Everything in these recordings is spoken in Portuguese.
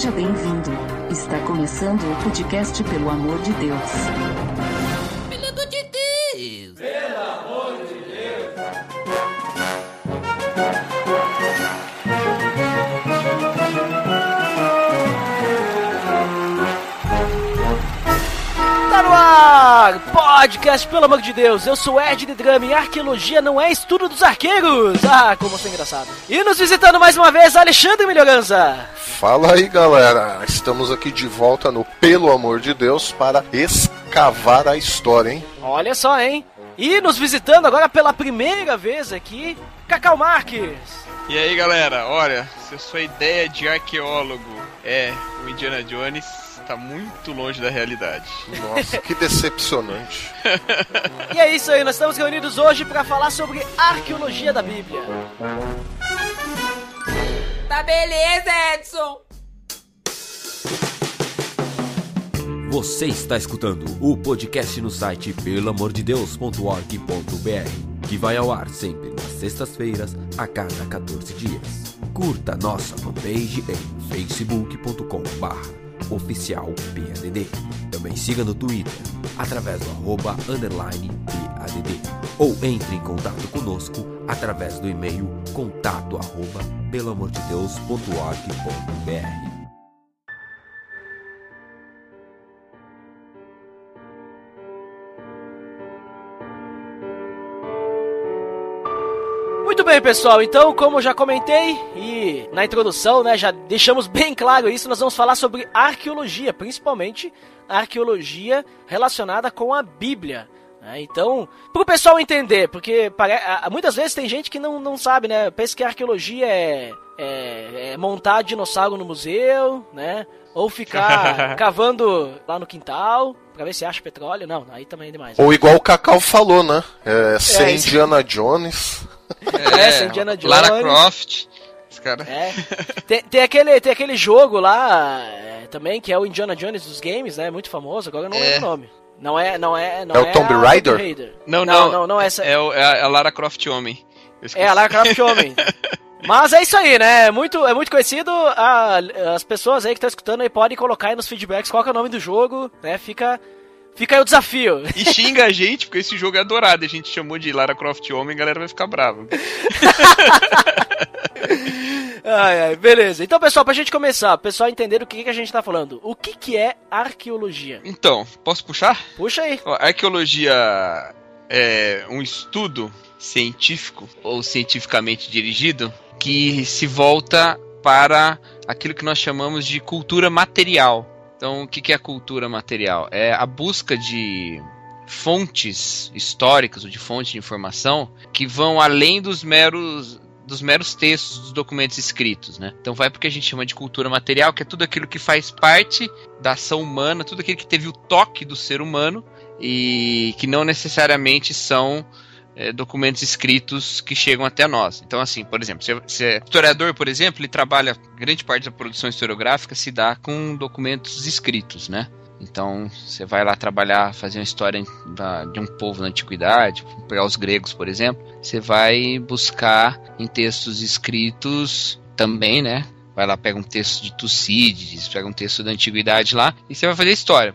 Seja bem-vindo. Está começando o podcast Pelo Amor de Deus. Pelo amor de Deus! Tá no ar! Podcast, pelo amor de Deus, eu sou Ed de Drama e arqueologia não é estudo dos arqueiros! Ah, como você é engraçado. E nos visitando mais uma vez, Alexandre Melhorança. Fala aí, galera. Estamos aqui de volta no Pelo Amor de Deus para escavar a história, hein? Olha só, hein? E nos visitando agora pela primeira vez aqui, Cacau Marques. E aí galera, olha, se a sua ideia de arqueólogo é o Indiana Jones, tá muito longe da realidade. Nossa, que decepcionante. E é isso aí, nós estamos reunidos hoje para falar sobre arqueologia da Bíblia. Tá beleza, Edson! Você está escutando o podcast no site pelamordedeus.org.br, que vai ao ar sempre nas sextas-feiras, a cada 14 dias. Curta nossa fanpage em facebook.com.br oficial PADD. Também siga no Twitter, através do arroba underline Ou entre em contato conosco através do e-mail contato arroba pelamordedeus.org.br. Muito bem, pessoal. Então, como já comentei e na introdução, né, já deixamos bem claro isso, nós vamos falar sobre arqueologia, principalmente arqueologia relacionada com a Bíblia. Né? Então, para o pessoal entender, porque pare- a- a- muitas vezes tem gente que não, não sabe, né? Pensa que arqueologia é, é, é montar dinossauro no museu, né? Ou ficar cavando lá no quintal pra ver se acha petróleo. Não, aí também é demais. Ou igual o Cacau falou, né? É, ser É, isso- Indiana Jones. É, sem Indiana Jones. Lara Croft. Cara. É. Tem, tem aquele, tem aquele jogo lá é, também, que é o Indiana Jones dos games, né? Muito famoso, agora eu não É. lembro o nome. Não é, não é, não É o Tomb Raider? Raider. Não, não, não. não, não é essa. É, o- é a- é a Lara Croft Homem. É a Lara Croft Homem. Mas é isso aí, né? É muito, é muito conhecido. a- as pessoas aí que estão escutando aí podem colocar aí nos feedbacks qual que é o nome do jogo, né? Fica, fica aí o desafio. E xinga a gente, porque esse jogo é adorado. A gente chamou de Lara Croft Homem, a galera vai ficar brava. Ai, ai, beleza. Então, pessoal, pra gente começar, o pessoal entender o que, que a gente tá falando. O que, que é arqueologia? Então, posso puxar? Puxa aí. Ó, arqueologia é um estudo científico ou cientificamente dirigido que se volta para aquilo que nós chamamos de cultura material. Então, o que é cultura material? É a busca de fontes históricas ou de fontes de informação que vão além dos meros dos meros textos dos documentos escritos, né? Então vai porque a gente chama de cultura material, que é tudo aquilo que faz parte da ação humana, tudo aquilo que teve o toque do ser humano e que não necessariamente são é, documentos escritos que chegam até nós. Então, assim, por exemplo, se você é historiador, por exemplo, ele trabalha, grande parte da produção historiográfica se dá com documentos escritos, né? Então, você vai lá trabalhar, fazer uma história da- de um povo na antiguidade, pegar os gregos, por exemplo, você vai buscar em textos escritos também, né? Vai lá, pega um texto de Tucídides, pega um texto da antiguidade lá, e você vai fazer história.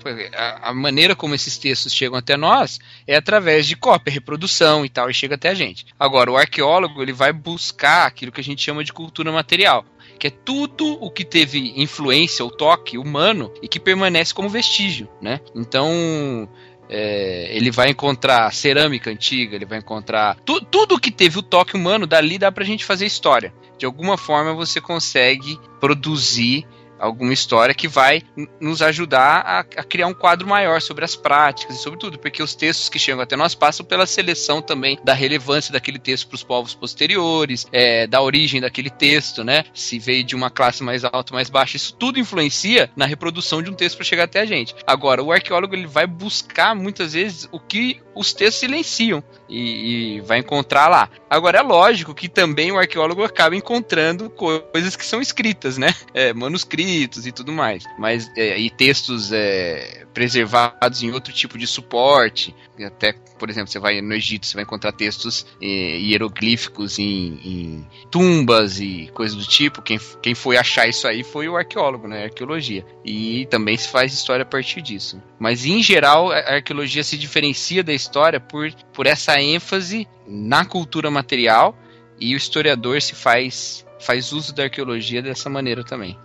A maneira como esses textos chegam até nós é através de cópia, reprodução e tal, e chega até a gente. Agora, o arqueólogo, ele vai buscar aquilo que a gente chama de cultura material, que é tudo o que teve influência ou toque humano e que permanece como vestígio, né? Então, é, ele vai encontrar cerâmica antiga, ele vai encontrar tu- tudo que teve o toque humano, dali dá pra gente fazer história. De alguma forma você consegue produzir alguma história que vai nos ajudar a, a criar um quadro maior sobre as práticas e sobre tudo, porque os textos que chegam até nós passam pela seleção também da relevância daquele texto para os povos posteriores, é, da origem daquele texto, né? Se veio de uma classe mais alta mais baixa, isso tudo influencia na reprodução de um texto para chegar até a gente. Agora, o arqueólogo ele vai buscar muitas vezes o que os textos silenciam e, e vai encontrar lá. Agora, é lógico que também o arqueólogo acaba encontrando coisas que são escritas, né? É, manuscritos manuscritos e tudo mais. Mas é, e textos é, preservados em outro tipo de suporte. Até, por exemplo, você vai no Egito, você vai encontrar textos é, hieroglíficos em, em, tumbas e coisas do tipo. Quem, quem foi achar isso aí foi o arqueólogo, né? Arqueologia. E também se faz história a partir disso. Mas em geral, a arqueologia se diferencia da história por, por essa ênfase na cultura material e o historiador se faz faz uso da arqueologia dessa maneira também.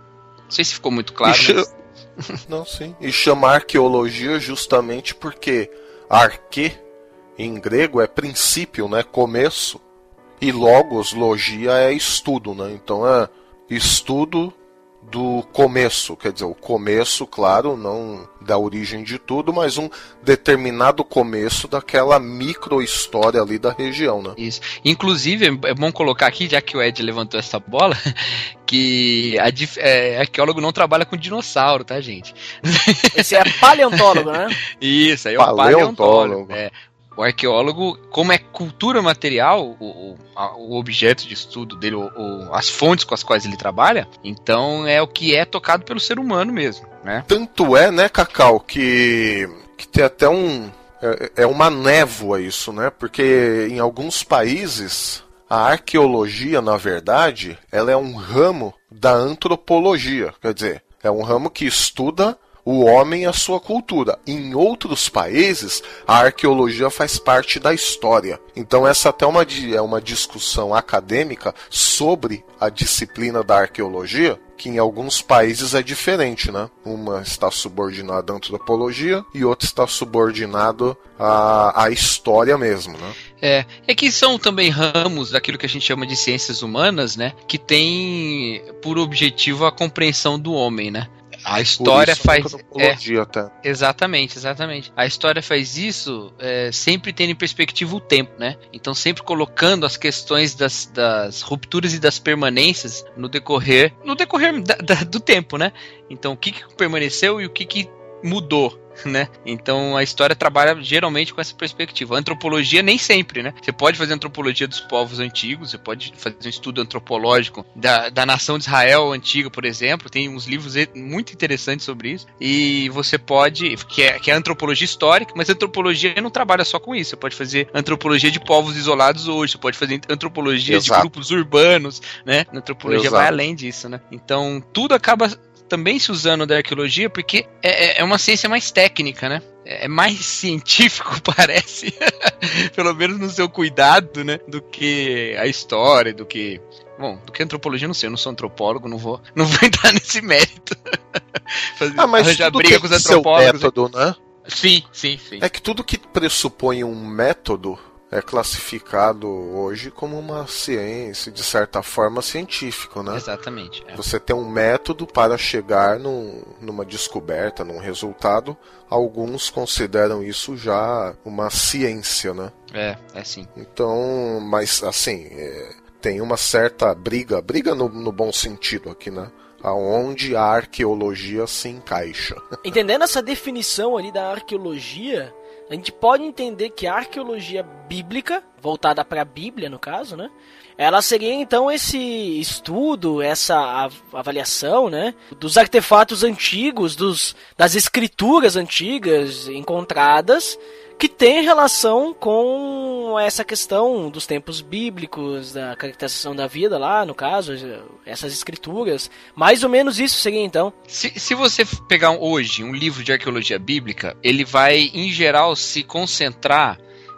Não sei se ficou muito claro. Mas... Não, sim. E chama arqueologia justamente porque arque em grego é princípio, né? Começo. E logos, logia é estudo, né? Então é estudo do começo, quer dizer, o começo, claro, não da origem de tudo, mas um determinado começo daquela micro história ali da região, né? Isso. Inclusive, é bom colocar aqui, já que o Ed levantou essa bola, que a, é, arqueólogo não trabalha com dinossauro, tá, gente? Esse é paleontólogo, né? Isso, aí é o paleontólogo. paleontólogo. É, o arqueólogo, como é cultura material, o, o, objeto de estudo dele, o, as fontes com as quais ele trabalha, então é o que é tocado pelo ser humano mesmo, né? Tanto é, né, Cacau, que, que tem até um. É, é uma névoa isso, né? Porque em alguns países a arqueologia, na verdade, ela é um ramo da antropologia. Quer dizer, é um ramo que estuda o homem e a sua cultura. Em outros países, a arqueologia faz parte da história. Então essa até uma, é uma discussão acadêmica sobre a disciplina da arqueologia, que em alguns países é diferente, né? Uma está subordinada à antropologia e outra está subordinado à, à história mesmo, né? É, é que são também ramos daquilo que a gente chama de ciências humanas, né? Que tem por objetivo a compreensão do homem, né? A história faz. É. Exatamente, exatamente. A história faz isso é, sempre tendo em perspectiva o tempo, né? Então, sempre colocando as questões das, das rupturas e das permanências no decorrer, no decorrer da, da, do tempo, né? Então, o que, que permaneceu e o que, que mudou né? Então a história trabalha geralmente com essa perspectiva. A antropologia nem sempre, né? Você pode fazer antropologia dos povos antigos, você pode fazer um estudo antropológico da, da nação de Israel antiga, por exemplo. Tem uns livros muito interessantes sobre isso. E você pode, que é, que é antropologia histórica, mas a antropologia não trabalha só com isso. Você pode fazer antropologia de povos isolados hoje, você pode fazer antropologia Exato. de grupos urbanos, né? A antropologia Exato. vai além disso, né? Então tudo acaba também se usando da arqueologia porque é, é, é uma ciência mais técnica, né? É, é mais científico, parece, pelo menos no seu cuidado, né? Do que a história, do que. Bom, do que antropologia, não sei, eu não sou antropólogo, não vou, não vou entrar nesse mérito. Fazer, ah, mas arranjar briga com os antropólogos. Método, né? Sim, sim, sim. É que tudo que pressupõe um método é classificado hoje como uma ciência, de certa forma, científico, né? Exatamente. É. Você tem um método para chegar num, numa descoberta, num resultado. Alguns consideram isso já uma ciência, né? É, é sim. Então, mas assim, é, tem uma certa briga, briga no, no bom sentido aqui, né? aonde a arqueologia se encaixa. Entendendo essa definição ali da arqueologia, a gente pode entender que a arqueologia bíblica, voltada para a Bíblia no caso, né? Ela seria então esse estudo, essa avaliação, né, dos artefatos antigos, dos, das escrituras antigas encontradas que tem relação com essa questão dos tempos bíblicos, da caracterização da vida lá, no caso, essas escrituras. Mais ou menos isso seria então. Se, se você pegar hoje um livro de arqueologia bíblica, ele vai, em geral, se concentrar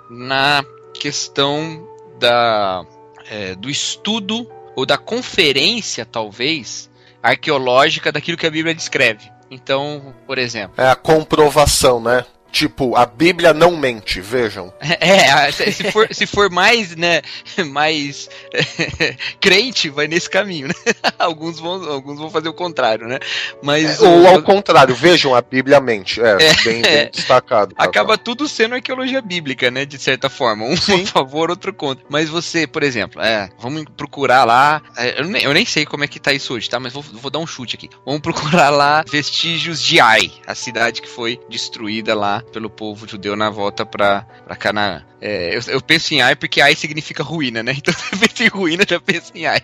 na questão da, é, do estudo ou da conferência, talvez, arqueológica daquilo que a Bíblia descreve. Então, por exemplo. É a comprovação, né? Tipo, a Bíblia não mente, vejam. É, se for, se for mais, né, mais crente, vai nesse caminho, né? Alguns vão, alguns vão fazer o contrário, né? Mas, é, ou ao contrário, vejam, a Bíblia mente, é, é bem, bem, destacado. Acaba tudo sendo arqueologia bíblica, né, de certa forma, um Sim. a favor, outro contra. Mas você, por exemplo, é, vamos procurar lá, é, eu, nem, eu nem sei como é que tá isso hoje, tá? Mas vou, vou dar um chute aqui. Vamos procurar lá vestígios de Ai, a cidade que foi destruída lá pelo povo judeu na volta para Canaã. É, eu, eu, penso em Ai porque Ai significa ruína, né? Então você pensa em ruína, já pensa em Ai.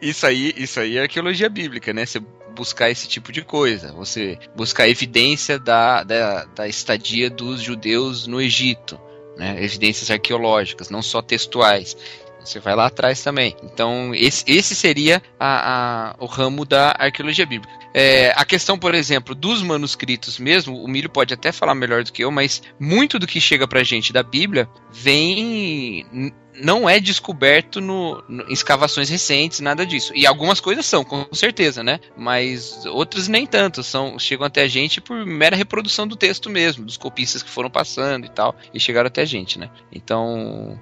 Isso aí, isso aí é arqueologia bíblica, né? Você buscar esse tipo de coisa. Você buscar evidência da, da, da estadia dos judeus no Egito. Né, evidências arqueológicas, não só textuais. Você vai lá atrás também. Então, esse, esse seria a, a, o ramo da arqueologia bíblica. É, a questão, por exemplo, dos manuscritos mesmo, o Milho pode até falar melhor do que eu, mas muito do que chega pra gente da Bíblia vem. não é descoberto no, no, escavações recentes, nada disso. E algumas coisas são, com certeza, né? Mas outras nem tanto, são, chegam até a gente por mera reprodução do texto mesmo, dos copistas que foram passando e tal, e chegaram até a gente, né? Então.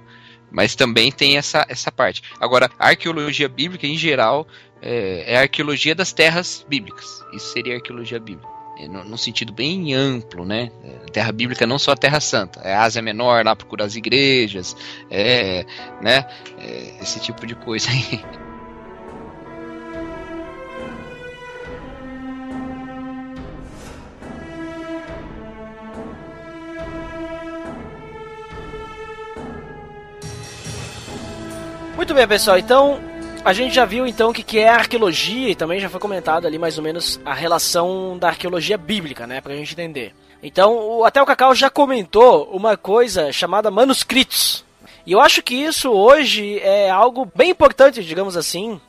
Mas também tem essa, essa parte. Agora, a arqueologia bíblica, em geral, é, é a arqueologia das terras bíblicas. Isso seria arqueologia bíblica. É, no, no, sentido bem amplo, né? É, terra bíblica não só a Terra Santa, é a Ásia Menor, lá procura as igrejas, é, né? É, esse tipo de coisa aí. Muito bem, pessoal. Então, a gente já viu então o que, que é arqueologia e também já foi comentado ali mais ou menos a relação da arqueologia bíblica, né, pra gente entender. Então, até o Cacau já comentou uma coisa chamada manuscritos. E eu acho que isso hoje é algo bem importante, digamos assim,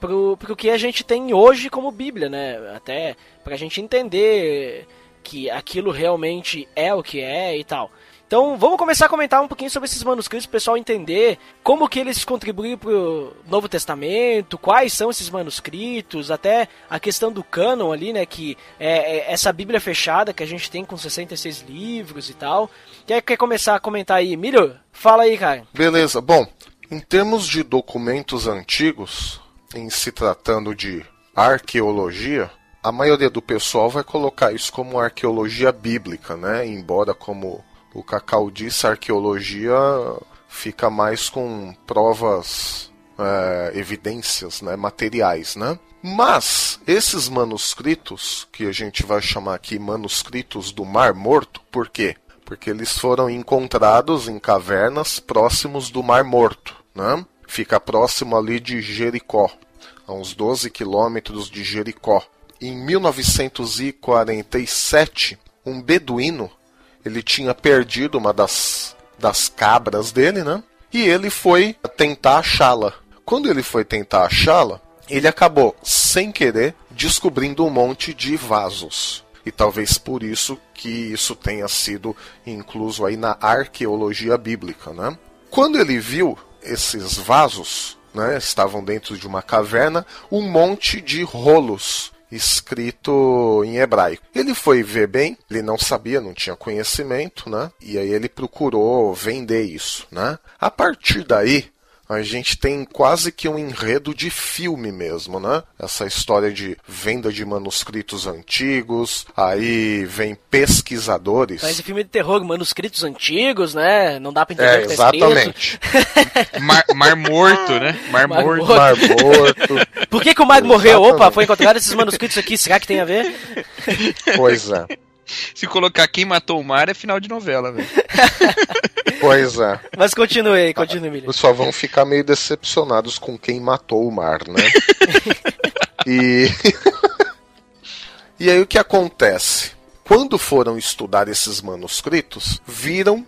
pro, pro que a gente tem hoje como Bíblia, né? Até pra gente entender que aquilo realmente é o que é e tal. Então vamos começar a comentar um pouquinho sobre esses manuscritos, para o pessoal entender como que eles contribuem para o Novo Testamento, quais são esses manuscritos, até a questão do cânon ali, né, que é, é essa Bíblia fechada que a gente tem com 66 livros e tal. Quer, quer começar a comentar aí? Milho, fala aí, cara. Beleza, bom, em termos de documentos antigos, em se tratando de arqueologia, a maioria do pessoal vai colocar isso como arqueologia bíblica, né? Embora como o Cacau disse, a arqueologia fica mais com provas, é, evidências né, materiais, né? Mas esses manuscritos, que a gente vai chamar aqui manuscritos do Mar Morto, por quê? Porque eles foram encontrados em cavernas próximos do Mar Morto, né? Fica próximo ali de Jericó, a uns 12 quilômetros de Jericó. Em 1947, um beduíno ele tinha perdido uma das, das cabras dele, né? E ele foi tentar achá-la. Quando ele foi tentar achá-la, ele acabou, sem querer, descobrindo um monte de vasos. E talvez por isso que isso tenha sido incluso aí na arqueologia bíblica, né? Quando ele viu esses vasos, né, estavam dentro de uma caverna, um monte de rolos escrito em hebraico. Ele foi ver bem, ele não sabia, não tinha conhecimento, né? E aí ele procurou vender isso, né? A partir daí, a gente tem quase que um enredo de filme mesmo, né? Essa história de venda de manuscritos antigos, aí vem pesquisadores. Mas esse filme de terror, manuscritos antigos, né? Não dá pra entender é, o que tá exatamente. mar, mar, morto, né? Mar, mar morto. Mar morto. Por que, que o Mar morreu? Opa, foi encontrado esses manuscritos aqui, será que tem a ver? Pois é. Se colocar quem matou o mar é final de novela, velho. Pois é. Mas continue aí, continue, Milho. Só vão ficar meio decepcionados com quem matou o mar, né? e. e aí o que acontece? Quando foram estudar esses manuscritos, viram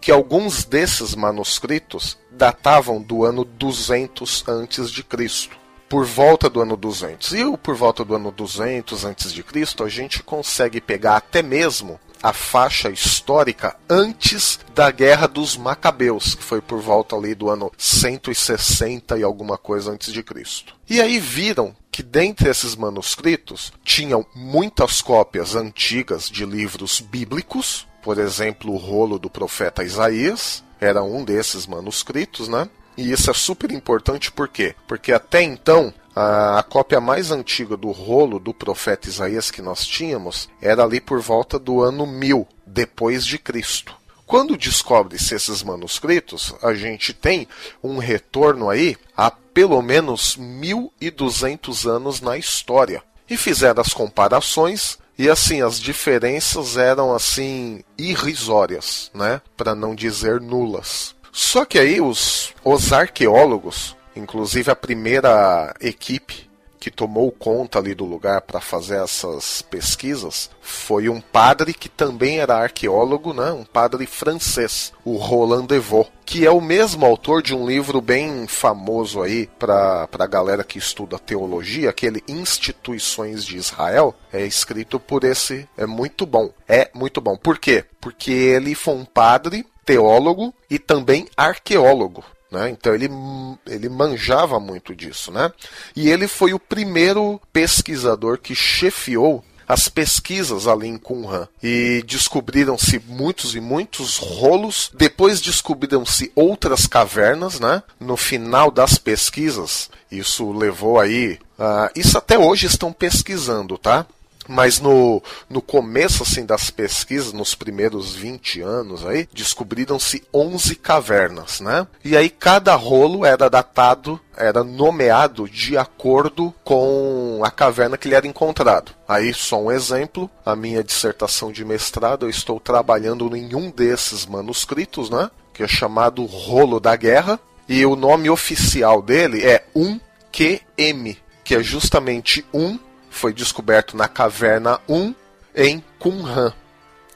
que alguns desses manuscritos datavam do ano 200 antes de Cristo por volta do ano 200. E por volta do ano 200 antes de Cristo, a gente consegue pegar até mesmo a faixa histórica antes da Guerra dos Macabeus, que foi por volta ali do ano 160 e alguma coisa antes de Cristo. E aí viram que dentre esses manuscritos tinham muitas cópias antigas de livros bíblicos, por exemplo, o rolo do profeta Isaías, era um desses manuscritos, né? E isso é super importante por quê? Porque até então a, cópia mais antiga do rolo do profeta Isaías que nós tínhamos era ali por volta do ano 1000 depois de Cristo. Quando descobre-se esses manuscritos, a gente tem um retorno aí a pelo menos 1200 anos na história. E fizeram as comparações e assim as diferenças eram assim irrisórias, né, para não dizer nulas. Só que aí os, os arqueólogos, inclusive a primeira equipe que tomou conta ali do lugar para fazer essas pesquisas foi um padre que também era arqueólogo, né? um padre francês, o Roland Devaux, que é o mesmo autor de um livro bem famoso aí para a galera que estuda teologia, aquele Instituições de Israel, é escrito por esse, é muito bom. É muito bom. Por quê? Porque ele foi um padre, teólogo e também arqueólogo. Né? Então ele, ele manjava muito disso. Né? E ele foi o primeiro pesquisador que chefiou as pesquisas ali em Qumran e descobriram-se muitos e muitos rolos. Depois descobriram-se outras cavernas, né? No final das pesquisas, isso levou aí. Uh, isso até hoje estão pesquisando, tá? Mas no, no começo assim das pesquisas, nos primeiros 20 anos aí, descobriram-se 11 cavernas, né? E aí cada rolo era datado, era nomeado de acordo com a caverna que ele era encontrado. Aí só um exemplo, a minha dissertação de mestrado, eu estou trabalhando em um desses manuscritos, né? Que é chamado Rolo da Guerra, e o nome oficial dele é 1QM, que é justamente um foi descoberto na caverna 1 em Qumran.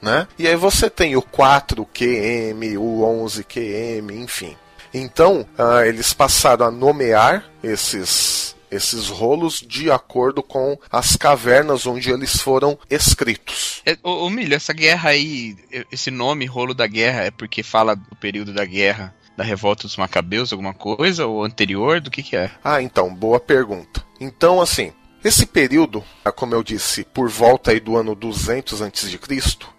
Né? E aí você tem o 4QM, o 11QM, enfim. Então, uh, eles passaram a nomear esses, esses rolos de acordo com as cavernas onde eles foram escritos. É, ô, ô Milho, essa guerra aí, esse nome, rolo da guerra, é porque fala do período da guerra da revolta dos macabeus, alguma coisa, ou anterior, do que que é? Ah, então, boa pergunta. Então, assim, esse período, como eu disse, por volta aí do ano 200 a.C.,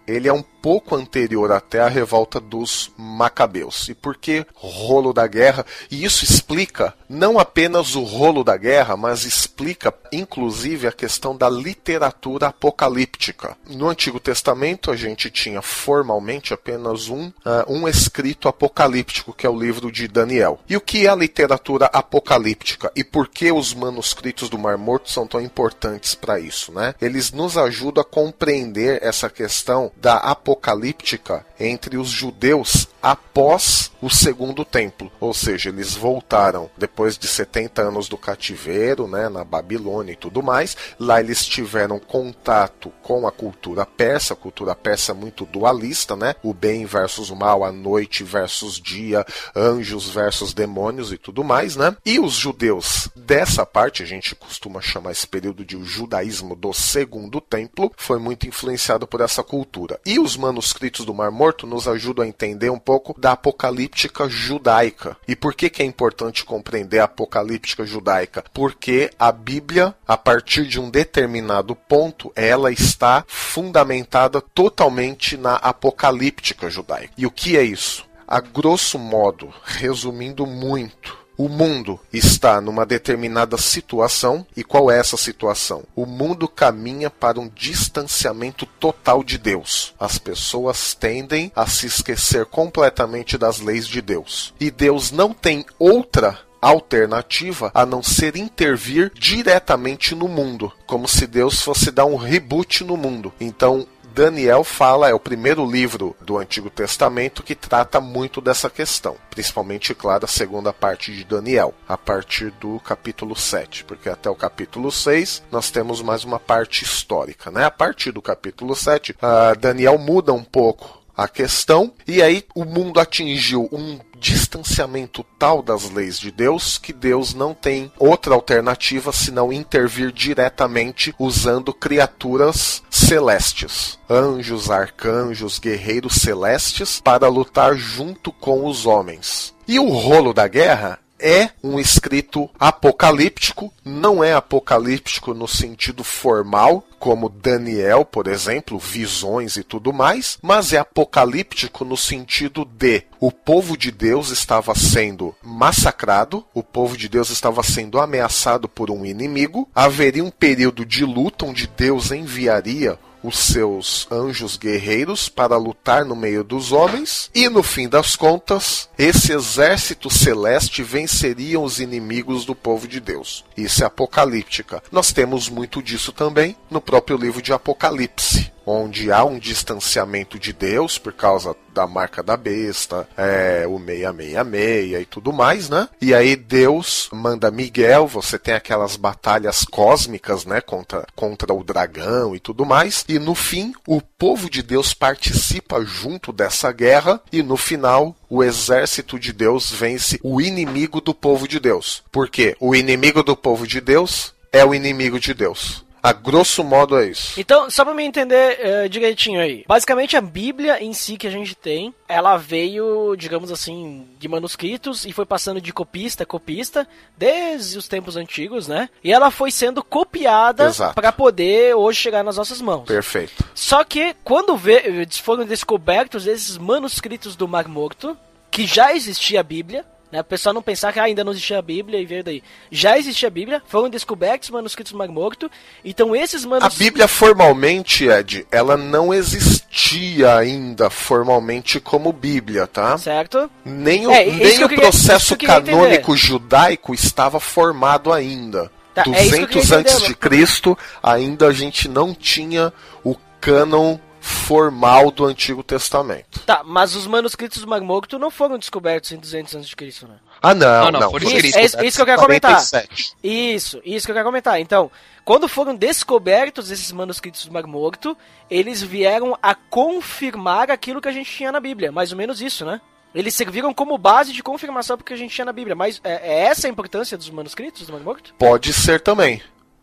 ele é um pouco anterior até a revolta dos Macabeus. E por que rolo da guerra? E isso explica não apenas o rolo da guerra, mas explica inclusive a questão da literatura apocalíptica. No Antigo Testamento a gente tinha formalmente apenas um, uh, um escrito apocalíptico, que é o livro de Daniel. E o que é a literatura apocalíptica? E por que os manuscritos do Mar Morto são tão importantes para isso? Né? Eles nos ajudam a compreender essa questão da apocalíptica entre os judeus após o segundo templo, ou seja, eles voltaram depois de 70 anos do cativeiro, né, na Babilônia e tudo mais. Lá eles tiveram contato com a cultura persa, a cultura persa muito dualista, né? O bem versus o mal, a noite versus dia, anjos versus demônios e tudo mais, né? E os judeus dessa parte, a gente costuma chamar esse período de o judaísmo do segundo templo, foi muito influenciado por essa cultura. E os manuscritos do Mar Morto nos ajudam a entender um pouco da apocalíptica judaica. E por que, que é importante compreender a apocalíptica judaica? Porque a Bíblia, a partir de um determinado ponto, ela está fundamentada totalmente na apocalíptica judaica. E o que é isso? A grosso modo, resumindo muito, o mundo está numa determinada situação, e qual é essa situação? O mundo caminha para um distanciamento total de Deus. As pessoas tendem a se esquecer completamente das leis de Deus. E Deus não tem outra alternativa a não ser intervir diretamente no mundo, como se Deus fosse dar um reboot no mundo. Então, Daniel fala, é o primeiro livro do Antigo Testamento que trata muito dessa questão, principalmente, claro, a segunda parte de Daniel, a partir do capítulo 7, porque até o capítulo 6 nós temos mais uma parte histórica, né? A partir do capítulo 7, uh, Daniel muda um pouco a questão, e aí o mundo atingiu um distanciamento tal das leis de Deus que Deus não tem outra alternativa senão intervir diretamente usando criaturas celestes, anjos, arcanjos, guerreiros celestes para lutar junto com os homens. E o rolo da guerra é um escrito apocalíptico, não é apocalíptico no sentido formal, como Daniel, por exemplo, visões e tudo mais, mas é apocalíptico no sentido de o povo de Deus estava sendo massacrado, o povo de Deus estava sendo ameaçado por um inimigo, haveria um período de luta onde Deus enviaria os seus anjos guerreiros para lutar no meio dos homens, e no fim das contas, esse exército celeste venceria os inimigos do povo de Deus. Isso é apocalíptica. Nós temos muito disso também no próprio livro de Apocalipse. Onde há um distanciamento de Deus por causa da marca da besta, é, o 666 e tudo mais, né? E aí Deus manda Miguel, você tem aquelas batalhas cósmicas, né, contra, contra o dragão e tudo mais, e no fim o povo de Deus participa junto dessa guerra e no final o exército de Deus vence o inimigo do povo de Deus. Porque o inimigo do povo de Deus é o inimigo de Deus. A grosso modo é isso. Então, só pra me entender uh, direitinho aí. Basicamente, a Bíblia em si que a gente tem, ela veio, digamos assim, de manuscritos e foi passando de copista a copista desde os tempos antigos, né? E ela foi sendo copiada para poder hoje chegar nas nossas mãos. Perfeito. Só que quando vê, foram descobertos esses manuscritos do Mar Morto, que já existia a Bíblia, né? O pessoal não pensar que ah, ainda não existia a Bíblia e veio daí. Já existia a Bíblia, foram descobertos manuscritos do Mar Morto. Então esses manuscritos. A Bíblia formalmente, Ed, ela não existia ainda formalmente como Bíblia, tá? Certo. Nem o, é, nem o queria, processo canônico entender. judaico estava formado ainda. Tá, 200 é antes de Cristo, ainda a gente não tinha o cânon formal do Antigo Testamento. Tá, mas os manuscritos do Mar Morto não foram descobertos em 200 a.C., né? Ah, não, não. não, não foram isso, é isso, isso que eu quero 47. comentar. Isso, isso que eu quero comentar. Então, quando foram descobertos esses manuscritos do Mar Morto, eles vieram a confirmar aquilo que a gente tinha na Bíblia. Mais ou menos isso, né? Eles serviram como base de confirmação porque a gente tinha na Bíblia. Mas é, é essa a importância dos manuscritos do Mar Morto? Pode ser também.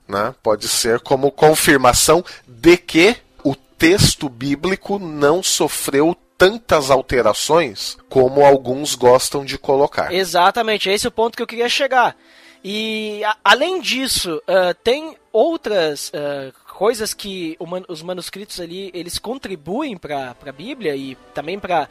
Né? Pode ser como confirmação de que texto bíblico não sofreu tantas alterações como alguns gostam de colocar. Exatamente, esse é o ponto que eu queria chegar. E a, além disso, uh, tem outras uh, coisas que man, os manuscritos ali eles contribuem para a Bíblia e também para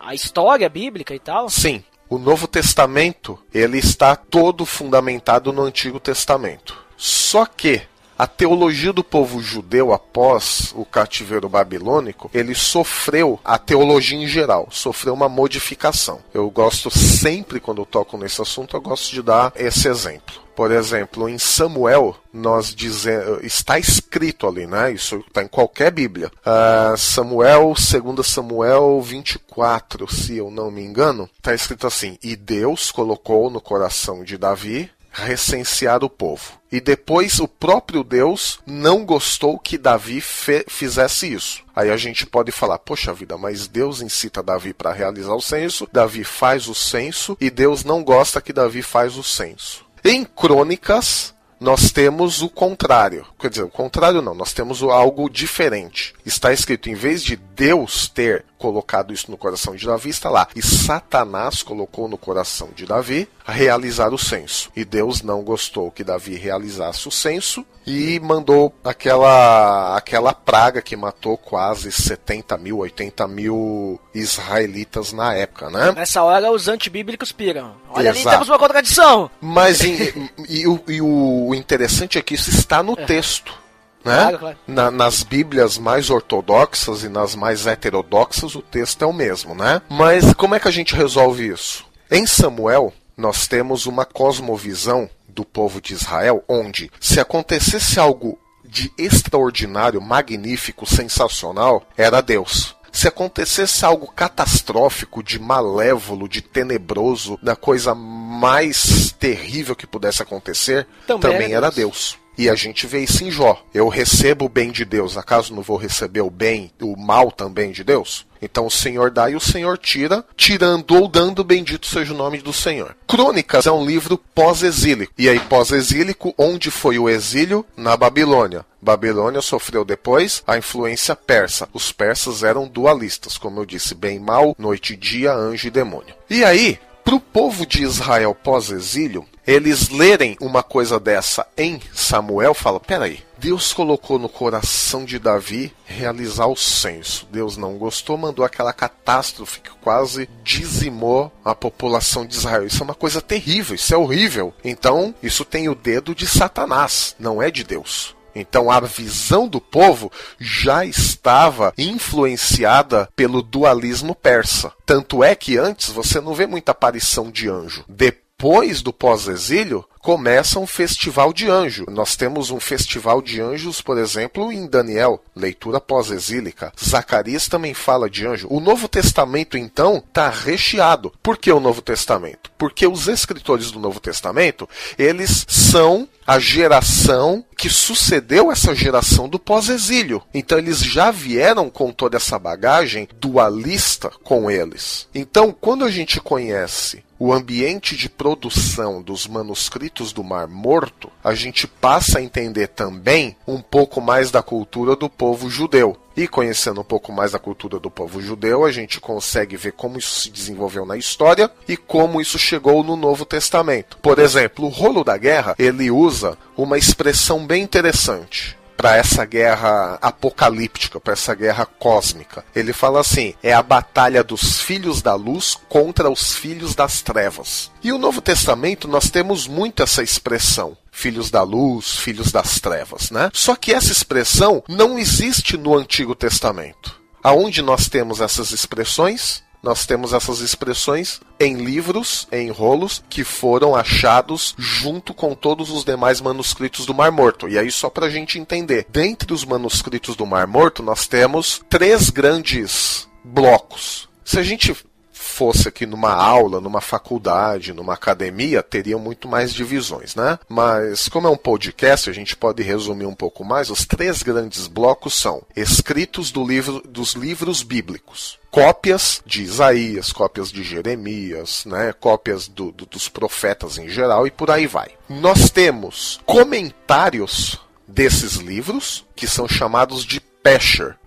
a história bíblica e tal. Sim, o Novo Testamento ele está todo fundamentado no Antigo Testamento. Só que a teologia do povo judeu após o cativeiro babilônico, ele sofreu, a teologia em geral, sofreu uma modificação. Eu gosto sempre, quando eu toco nesse assunto, eu gosto de dar esse exemplo. Por exemplo, em Samuel, nós dizemos, está escrito ali, né? Isso está em qualquer Bíblia. Uh, Samuel, 2 Samuel 24, se eu não me engano, está escrito assim: E Deus colocou no coração de Davi recensear o povo. E depois o próprio Deus não gostou que Davi fizesse isso. Aí a gente pode falar, poxa vida, mas Deus incita Davi para realizar o censo, Davi faz o censo e Deus não gosta que Davi faz o censo. Em Crônicas, nós temos o contrário. Quer dizer, o contrário não, nós temos algo diferente. Está escrito, em vez de Deus ter colocado isso no coração de Davi, está lá. E Satanás colocou no coração de Davi realizar o censo. E Deus não gostou que Davi realizasse o censo e mandou aquela, aquela praga que matou quase 70 mil, 80 mil israelitas na época, né? Nessa hora os antibíblicos piram. Olha Exato. ali, temos uma contradição. Mas em, e, e, o, e, o, interessante é que isso está no é. texto. Né? Claro, claro. Na, nas Bíblias mais ortodoxas e nas mais heterodoxas, o texto é o mesmo, né? Mas como é que a gente resolve isso? Em Samuel, nós temos uma cosmovisão do povo de Israel, onde se acontecesse algo de extraordinário, magnífico, sensacional, era Deus. Se acontecesse algo catastrófico, de malévolo, de tenebroso, da coisa mais terrível que pudesse acontecer, também, também era Deus. Deus. E a gente vê isso em Jó. Eu recebo o bem de Deus, acaso não vou receber o bem, o mal também de Deus? Então o Senhor dá e o Senhor tira, tirando ou dando, bendito seja o nome do Senhor. Crônicas é um livro pós-exílico. E aí, pós-exílico, onde foi o exílio? Na Babilônia. Babilônia sofreu depois a influência persa. Os persas eram dualistas, como eu disse, bem e mal, noite e dia, anjo e demônio. E aí, para o povo de Israel pós-exílio, eles lerem uma coisa dessa em Samuel, fala: peraí, Deus colocou no coração de Davi realizar o censo. Deus não gostou, mandou aquela catástrofe que quase dizimou a população de Israel. Isso é uma coisa terrível, isso é horrível. Então, isso tem o dedo de Satanás, não é de Deus. Então a visão do povo já estava influenciada pelo dualismo persa. Tanto é que antes você não vê muita aparição de anjo. Depois do pós-exílio, começa um festival de anjo. Nós temos um festival de anjos, por exemplo, em Daniel, leitura pós-exílica. Zacarias também fala de anjo. O Novo Testamento, então, está recheado. Por que o Novo Testamento? Porque os escritores do Novo Testamento, eles são a geração que sucedeu essa geração do pós-exílio. Então eles já vieram com toda essa bagagem dualista com eles. Então, quando a gente conhece o ambiente de produção dos manuscritos do Mar Morto, a gente passa a entender também um pouco mais da cultura do povo judeu. E conhecendo um pouco mais da cultura do povo judeu, a gente consegue ver como isso se desenvolveu na história e como isso chegou no Novo Testamento. Por exemplo, o rolo da guerra, ele usa uma expressão bem interessante para essa guerra apocalíptica, para essa guerra cósmica. Ele fala assim: é a batalha dos filhos da luz contra os filhos das trevas. E o Novo Testamento nós temos muito essa expressão filhos da luz, filhos das trevas, né? Só que essa expressão não existe no Antigo Testamento. Aonde nós temos essas expressões? Nós temos essas expressões em livros, em rolos, que foram achados junto com todos os demais manuscritos do Mar Morto. E aí, só para a gente entender, dentre os manuscritos do Mar Morto, nós temos três grandes blocos. Se a gente fosse aqui numa aula, numa faculdade, numa academia, teria muito mais divisões, né? Mas como é um podcast, a gente pode resumir um pouco mais. Os três grandes blocos são escritos do livro, dos livros bíblicos cópias de Isaías, cópias de Jeremias, né, cópias do, do, dos profetas em geral e por aí vai. Nós temos comentários desses livros que são chamados de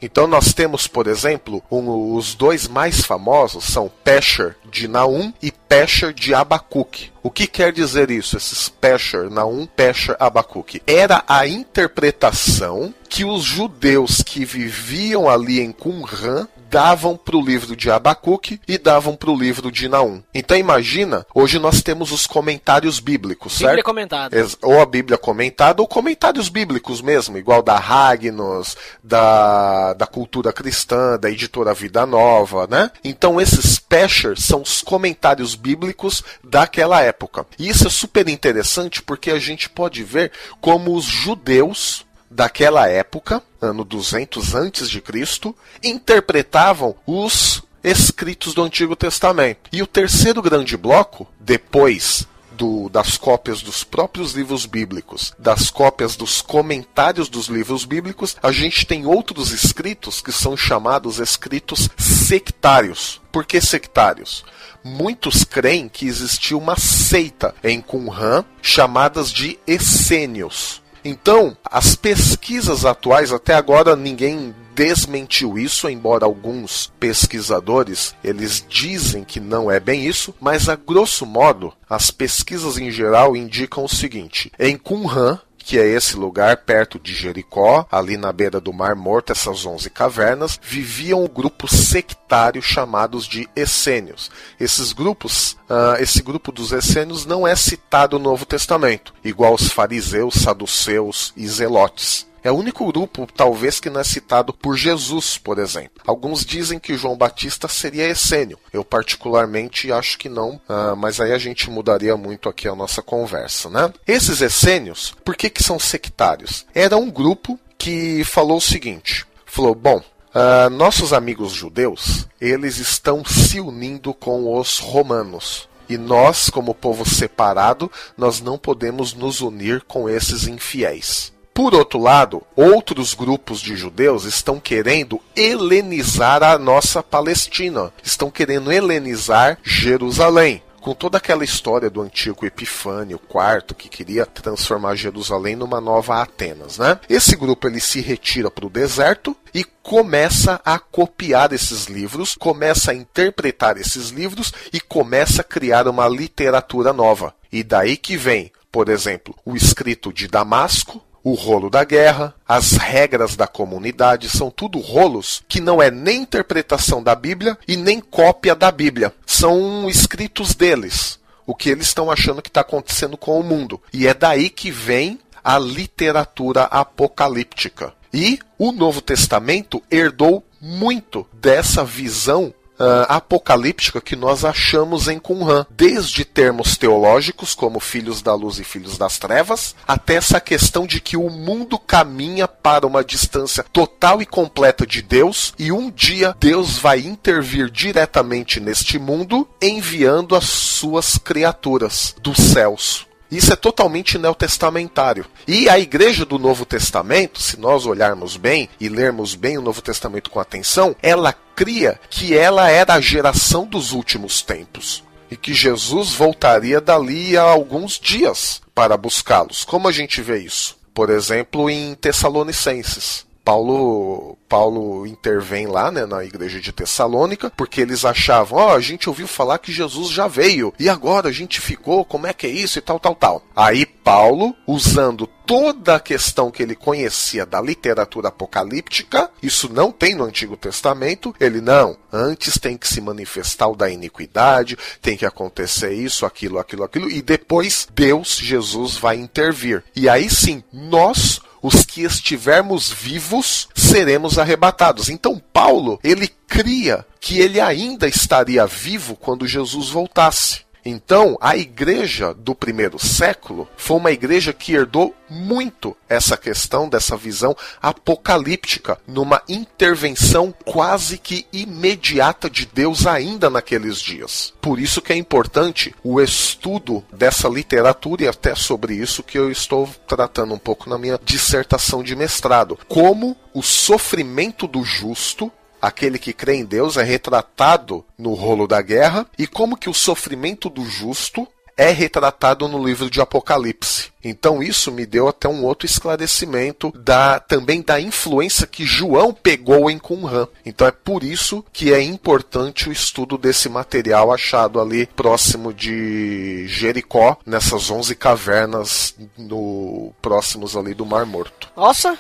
Então nós temos, por exemplo, um, os dois mais famosos são Pesher de Naum e Pesher de Abacuque. O que quer dizer isso? Esses Pesher, Naum, Pesher, Abacuque. Era a interpretação que os judeus que viviam ali em Qumran davam para o livro de Abacuque e davam para o livro de Naum. Então imagina, hoje nós temos os comentários bíblicos, Bíblia certo? comentada. Ou a Bíblia comentada, ou comentários bíblicos mesmo, igual da Ragnos, da, da cultura cristã, da editora Vida Nova, né? Então esses Pesher são os comentários bíblicos daquela época. E isso é super interessante porque a gente pode ver como os judeus daquela época, ano 200 antes de Cristo, interpretavam os escritos do Antigo Testamento. E o terceiro grande bloco, depois do, das cópias dos próprios livros bíblicos, das cópias dos comentários dos livros bíblicos, a gente tem outros escritos que são chamados escritos sectários. Por que sectários? Muitos creem que existiu uma seita em Qumran chamadas de essênios. Então, as pesquisas atuais, até agora ninguém desmentiu isso, embora alguns pesquisadores eles dizem que não é bem isso, mas a grosso modo, as pesquisas em geral indicam o seguinte: em Qumran, que é esse lugar perto de Jericó, ali na beira do Mar Morto, essas 11 cavernas, viviam um grupo sectário chamados de essênios. Esses grupos, uh, esse grupo dos essênios não é citado no Novo Testamento, igual os fariseus, saduceus e zelotes. É o único grupo, talvez, que não é citado por Jesus, por exemplo. Alguns dizem que João Batista seria essênio. Eu, particularmente, acho que não, uh, mas aí a gente mudaria muito aqui a nossa conversa, né? Esses essênios, por que, que são sectários? Era um grupo que falou o seguinte: falou, bom, Uh, nossos amigos judeus, eles estão se unindo com os romanos. E nós, como povo separado, nós não podemos nos unir com esses infiéis. Por outro lado, outros grupos de judeus estão querendo helenizar a nossa Palestina, estão querendo helenizar Jerusalém com toda aquela história do antigo Epifânio IV que queria transformar Jerusalém numa nova Atenas, né? Esse grupo ele se retira para o deserto e começa a copiar esses livros, começa a interpretar esses livros e começa a criar uma literatura nova. E daí que vem, por exemplo, o escrito de Damasco, o rolo da guerra, as regras da comunidade, são tudo rolos que não é nem interpretação da Bíblia e nem cópia da Bíblia. São escritos deles, o que eles estão achando que está acontecendo com o mundo. E é daí que vem a literatura apocalíptica. E o Novo Testamento herdou muito dessa visão uh, apocalíptica que nós achamos em Qumran, desde termos teológicos como filhos da luz e filhos das trevas, até essa questão de que o mundo caminha para uma distância total e completa de Deus e um dia Deus vai intervir diretamente neste mundo enviando as suas criaturas dos céus. Isso é totalmente neotestamentário. E a igreja do Novo Testamento, se nós olharmos bem e lermos bem o Novo Testamento com atenção, ela cria que ela era a geração dos últimos tempos e que Jesus voltaria dali a alguns dias para buscá-los. Como a gente vê isso? Por exemplo, em Tessalonicenses. Paulo, Paulo intervém lá né, na igreja de Tessalônica, porque eles achavam, ó, oh, a gente ouviu falar que Jesus já veio, e agora a gente ficou, como é que é isso e tal, tal, tal. Aí Paulo, usando toda a questão que ele conhecia da literatura apocalíptica, isso não tem no Antigo Testamento, ele não, antes tem que se manifestar o da iniquidade, tem que acontecer isso, aquilo, aquilo, aquilo, e depois Deus, Jesus, vai intervir. E aí sim, nós os que estivermos vivos seremos arrebatados. Então Paulo, ele cria que ele ainda estaria vivo quando Jesus voltasse. Então, a igreja do primeiro século foi uma igreja que herdou muito essa questão dessa visão apocalíptica, numa intervenção quase que imediata de Deus ainda naqueles dias. Por isso que é importante o estudo dessa literatura e até sobre isso que eu estou tratando um pouco na minha dissertação de mestrado. Como o sofrimento do justo aquele que crê em Deus é retratado no rolo da guerra e como que o sofrimento do justo é retratado no livro de Apocalipse. Então isso me deu até um outro esclarecimento da também da influência que João pegou em Qumran. Então é por isso que é importante o estudo desse material achado ali próximo de Jericó, nessas 11 cavernas no próximos ali do Mar Morto. Nossa!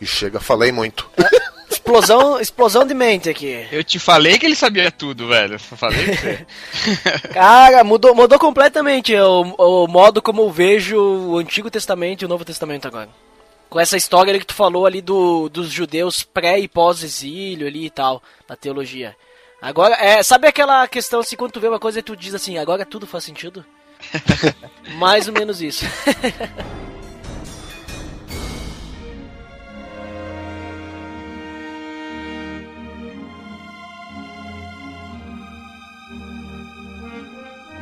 E chega, falei muito. Explosão, explosão de mente aqui. Eu te falei que ele sabia tudo, velho. Falei que você. Cara, mudou, mudou completamente o, o modo como eu vejo o Antigo Testamento e o Novo Testamento agora. Com essa história ali que tu falou ali do, dos judeus pré e pós-exílio ali e tal, da teologia. Agora, é, sabe aquela questão assim, quando tu vê uma coisa e tu diz assim, agora tudo faz sentido? Mais ou menos isso.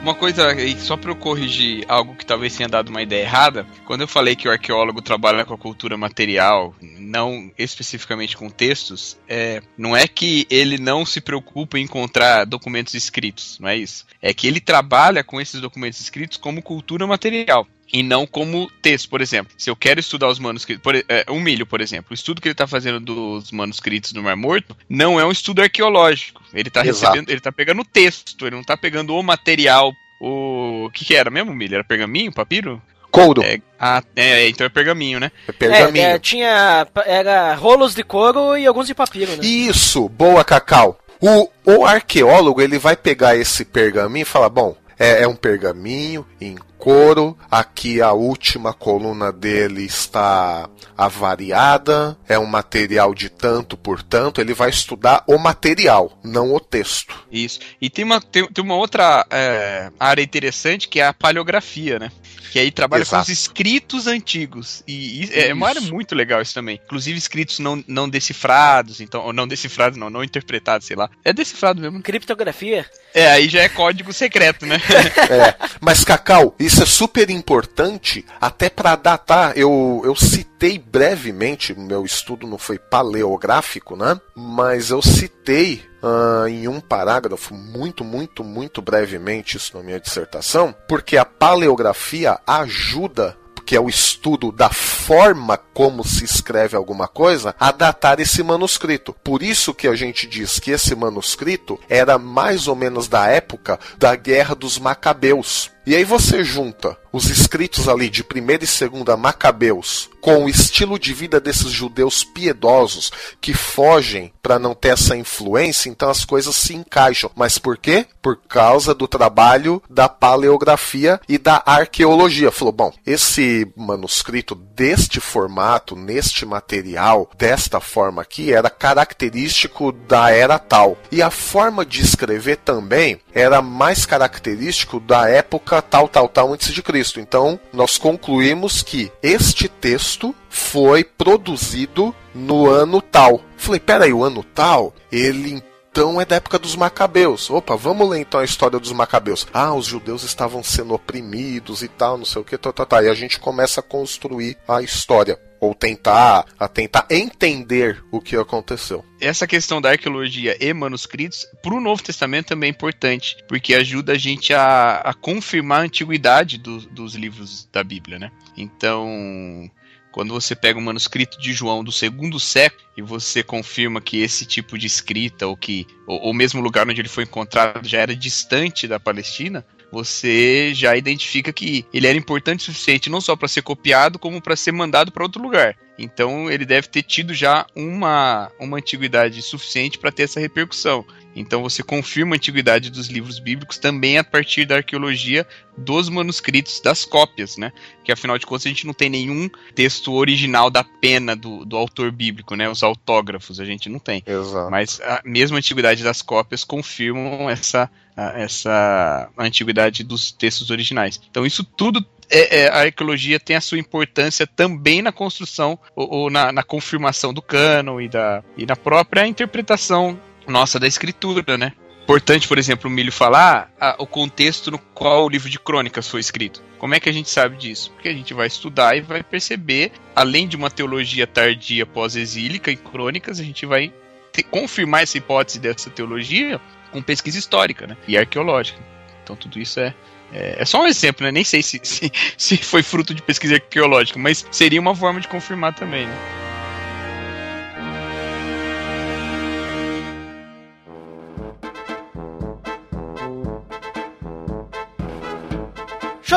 Uma coisa, só para eu corrigir algo que talvez tenha dado uma ideia errada, quando eu falei que o arqueólogo trabalha com a cultura material, não especificamente com textos, é, não é que ele não se preocupa em encontrar documentos escritos, não é isso. É que ele trabalha com esses documentos escritos como cultura material e não como texto, por exemplo. Se eu quero estudar os manuscritos, por, é, o milho, por exemplo, o estudo que ele está fazendo dos manuscritos do Mar Morto não é um estudo arqueológico. Ele está recebendo, ele tá pegando o texto, ele não está pegando o material. O que, que era mesmo, milho? Era pergaminho, papiro? Couro. É, ah, é, então é pergaminho, né? É pergaminho. É, é, tinha era rolos de couro e alguns de papiro, né? Isso, boa, Cacau. O, o arqueólogo ele vai pegar esse pergaminho e falar, bom, é, é um pergaminho em couro. Aqui a última coluna dele está avariada. É um material de tanto por tanto. Ele vai estudar o material, não o texto. Isso. E tem uma, tem, tem uma outra é, área interessante que é a paleografia, né? Que aí trabalha Exato. com os escritos antigos. E, e é uma área muito legal isso também. Inclusive escritos não, não decifrados, então, ou não decifrados, não, não interpretados, sei lá. É decifrado mesmo. Criptografia? É, aí já é código secreto, né? é. Mas, Cacau, isso é super importante até para datar. Eu, eu citei brevemente, meu estudo não foi paleográfico, né? Mas eu citei uh, em um parágrafo, muito, muito, muito brevemente, isso na minha dissertação, porque a paleografia ajuda que é o estudo da forma como se escreve alguma coisa, a datar esse manuscrito. Por isso que a gente diz que esse manuscrito era mais ou menos da época da Guerra dos Macabeus. E aí você junta os escritos ali de primeira e segunda Macabeus com o estilo de vida desses judeus piedosos que fogem para não ter essa influência, então as coisas se encaixam. Mas por quê? Por causa do trabalho da paleografia e da arqueologia. Falou, bom, esse manuscrito deste formato, neste material, desta forma aqui, era característico da era tal. E a forma de escrever também era mais característico da época tal, tal, tal antes de Cristo. Então, nós concluímos que este texto foi produzido no ano tal. Falei, peraí, o ano tal? Ele então é da época dos Macabeus. Opa, vamos ler então a história dos Macabeus. Ah, os judeus estavam sendo oprimidos e tal, não sei o que, tá, tá, tá. E a gente começa a construir a história ou tentar a tentar entender o que aconteceu. Essa questão da arqueologia e manuscritos para o Novo Testamento também é importante, porque ajuda a gente a, a confirmar a antiguidade do, dos livros da Bíblia, né? Então, quando você pega um manuscrito de João do segundo século e você confirma que esse tipo de escrita, ou que o mesmo lugar onde ele foi encontrado já era distante da Palestina, você já identifica que ele era importante o suficiente não só para ser copiado, como para ser mandado para outro lugar. Então ele deve ter tido já uma, uma antiguidade suficiente para ter essa repercussão. Então você confirma a antiguidade dos livros bíblicos também a partir da arqueologia dos manuscritos, das cópias, né? Que afinal de contas a gente não tem nenhum texto original da pena do, do autor bíblico, né? Os autógrafos a gente não tem. Exato. Mas a mesma antiguidade das cópias confirmam essa, essa antiguidade dos textos originais. Então isso tudo é, é, a arqueologia tem a sua importância também na construção ou, ou na, na, confirmação do cano e, da, e na própria interpretação nossa da escritura, né? Importante, por exemplo, o Milho falar a, o contexto no qual o livro de crônicas foi escrito. Como é que a gente sabe disso? Porque a gente vai estudar e vai perceber, além de uma teologia tardia pós-exílica em crônicas, a gente vai ter, confirmar essa hipótese dessa teologia com pesquisa histórica né? e arqueológica. Então tudo isso é, é, é, só um exemplo, né? Nem sei se, se, se foi fruto de pesquisa arqueológica, mas seria uma forma de confirmar também, né?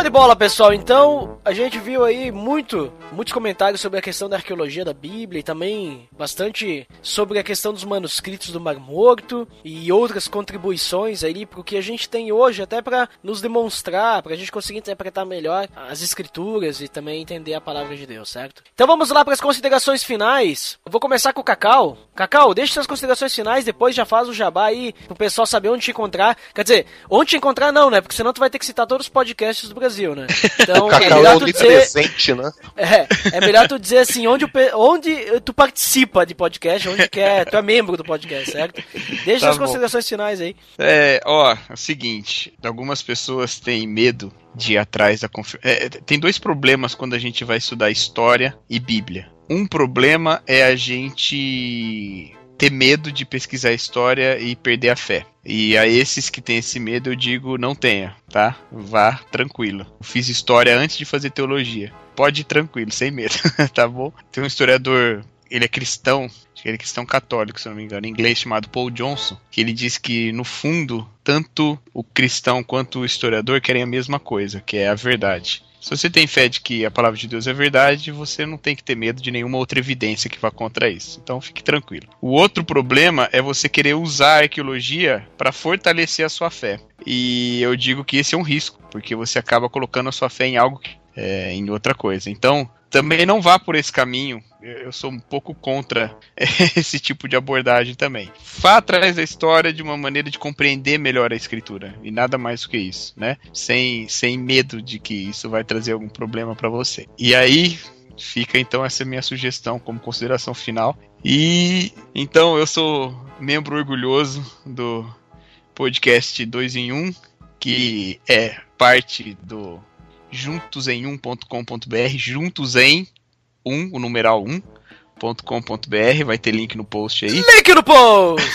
De bola, pessoal. Então, a gente viu aí muito, muitos comentários sobre a questão da arqueologia da Bíblia e também bastante sobre a questão dos manuscritos do Mar Morto e outras contribuições aí pro que a gente tem hoje, até para nos demonstrar, para a gente conseguir interpretar melhor as escrituras e também entender a palavra de Deus, certo? Então vamos lá para as considerações finais. Eu vou começar com o Cacau. Cacau, deixe suas considerações finais, depois já faz o jabá aí pro pessoal saber onde te encontrar. Quer dizer, onde te encontrar não, né? Porque senão tu vai ter que citar todos os podcasts do Brasil, né? Então, é melhor tu dizer... presente, né? É, é melhor tu dizer assim, onde, onde tu participa de podcast, onde quer, tu é membro do podcast, certo? Deixa tá as bom. considerações finais aí. É, ó, é o seguinte, algumas pessoas têm medo de ir atrás da confirmação. É, tem dois problemas quando a gente vai estudar história e Bíblia. Um problema é a gente ter medo de pesquisar história e perder a fé. E a esses que têm esse medo eu digo não tenha, tá? Vá tranquilo. Eu fiz história antes de fazer teologia. Pode ir tranquilo, sem medo, tá bom? Tem um historiador, ele é cristão, acho que ele é cristão católico, se não me engano, em inglês chamado Paul Johnson, que ele diz que no fundo tanto o cristão quanto o historiador querem a mesma coisa, que é a verdade. Se você tem fé de que a palavra de Deus é verdade, você não tem que ter medo de nenhuma outra evidência que vá contra isso. Então fique tranquilo. O outro problema é você querer usar a arqueologia para fortalecer a sua fé. E eu digo que esse é um risco, porque você acaba colocando a sua fé em algo é, em outra coisa. Então, também não vá por esse caminho. Eu sou um pouco contra esse tipo de abordagem também. Vá atrás da história de uma maneira de compreender melhor a escritura e nada mais do que isso, né? Sem, sem medo de que isso vai trazer algum problema para você. E aí fica então essa minha sugestão como consideração final. E então eu sou membro orgulhoso do podcast 2 em 1, um, que é parte do juntos em 1.com.br, juntos em 1, o numeral 1.com.br, vai ter link no post aí. Link no post!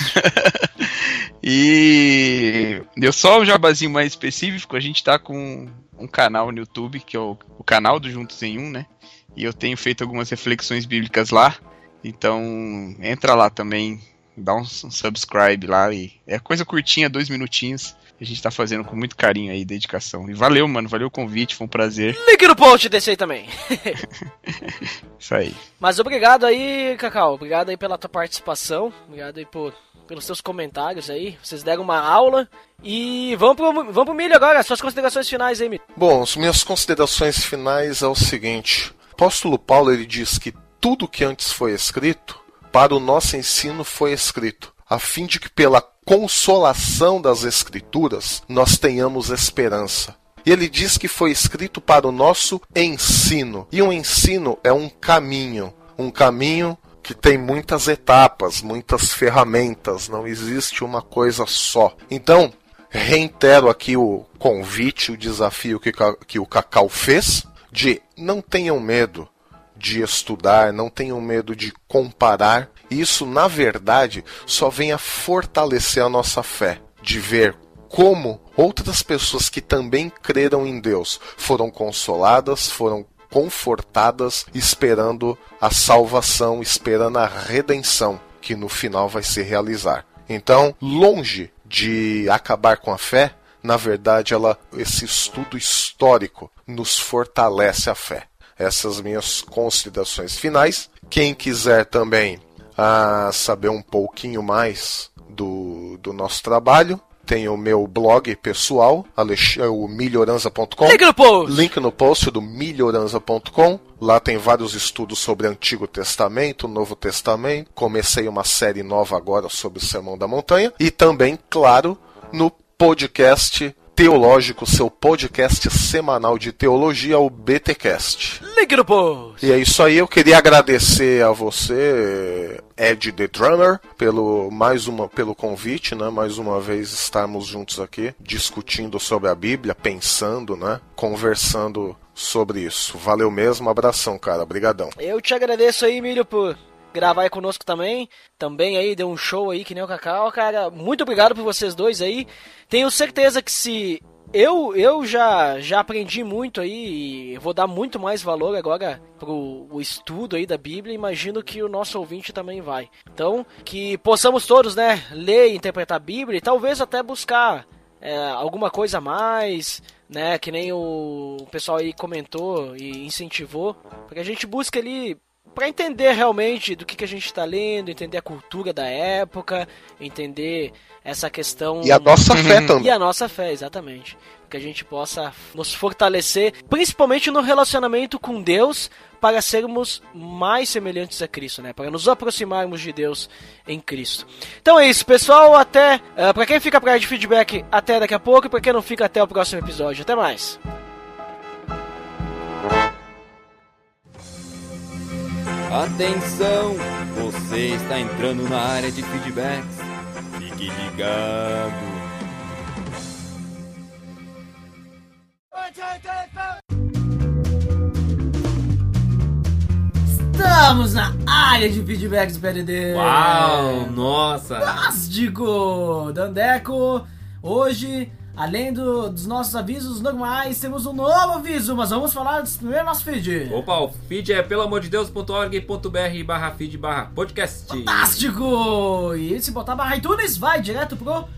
e deu só um jabazinho mais específico, a gente tá com um canal no YouTube, que é o, o canal do Juntos em 1, né? E eu tenho feito algumas reflexões bíblicas lá. Então, entra lá também, dá um subscribe lá e é coisa curtinha, dois minutinhos. A gente tá fazendo com muito carinho aí, dedicação. E valeu, mano, valeu o convite, foi um prazer. Link no post desse aí também. Isso aí. Mas obrigado aí, Cacau. Obrigado aí pela tua participação. Obrigado aí por, pelos seus comentários aí. Vocês deram uma aula. E vamos pro, vamos pro milho agora. Suas considerações finais aí, milho. Bom, as minhas considerações finais é o seguinte. O apóstolo Paulo ele diz que tudo que antes foi escrito, para o nosso ensino foi escrito, a fim de que pela consolação das escrituras nós tenhamos esperança. E ele diz que foi escrito para o nosso ensino. E um ensino é um caminho, um caminho que tem muitas etapas, muitas ferramentas, não existe uma coisa só. Então, reitero aqui o convite, o desafio que, que o Cacau fez, de não tenham medo de estudar, não tenham medo de comparar. Isso, na verdade, só vem a fortalecer a nossa fé, de ver como outras pessoas que também creram em Deus foram consoladas, foram confortadas, esperando a salvação, esperando a redenção que no final vai se realizar. Então, longe de acabar com a fé, na verdade, ela, esse estudo histórico nos fortalece a fé. Essas minhas considerações finais. Quem quiser também ah, saber um pouquinho mais do, do nosso trabalho, tem o meu blog pessoal, o melhoranza.com. Link no post! Link no post do melhoranza.com. Lá tem vários estudos sobre Antigo Testamento, Novo Testamento. Comecei uma série nova agora sobre o Sermão da Montanha. E também, claro, no podcast teológico, seu podcast semanal de teologia, o BTcast. Link no post! E é isso aí, eu queria agradecer a você, Ed The Drummer, pelo mais uma pelo convite, né? Mais uma vez estarmos juntos aqui discutindo sobre a Bíblia, pensando, né? Conversando sobre isso. Valeu mesmo, abração, cara. Obrigadão. Eu te agradeço aí, Milho, por gravar aí conosco também. Também aí deu um show aí que nem o Cacau, cara. Muito obrigado por vocês dois aí. Tenho certeza que se eu, eu já, já aprendi muito aí e vou dar muito mais valor agora pro o estudo aí da Bíblia. Imagino que o nosso ouvinte também vai. Então, que possamos todos, né, ler e interpretar a Bíblia e talvez até buscar é, alguma coisa a mais, né, que nem o pessoal aí comentou e incentivou, porque a gente busca ali para entender realmente do que, que a gente está lendo, entender a cultura da época, entender essa questão. E a nossa fé também. E a nossa fé, exatamente. Que a gente possa nos fortalecer, principalmente no relacionamento com Deus, para sermos mais semelhantes a Cristo, né? Para nos aproximarmos de Deus em Cristo. Então é isso, pessoal. Até. Uh, para quem fica para de feedback, até daqui a pouco. E para quem não fica, até o próximo episódio. Até mais. Atenção! Você está entrando na área de feedbacks. Fique ligado. Estamos na área de feedbacks do PDD. Uau, nossa. Fantástico! Dandeco, hoje Além do, dos nossos avisos normais, temos um novo aviso, mas vamos falar primeiro nosso feed. Opa, o feed é pelamordedeus.org.br barra feed barra podcast. Fantástico! E se botar barra iTunes, vai direto pro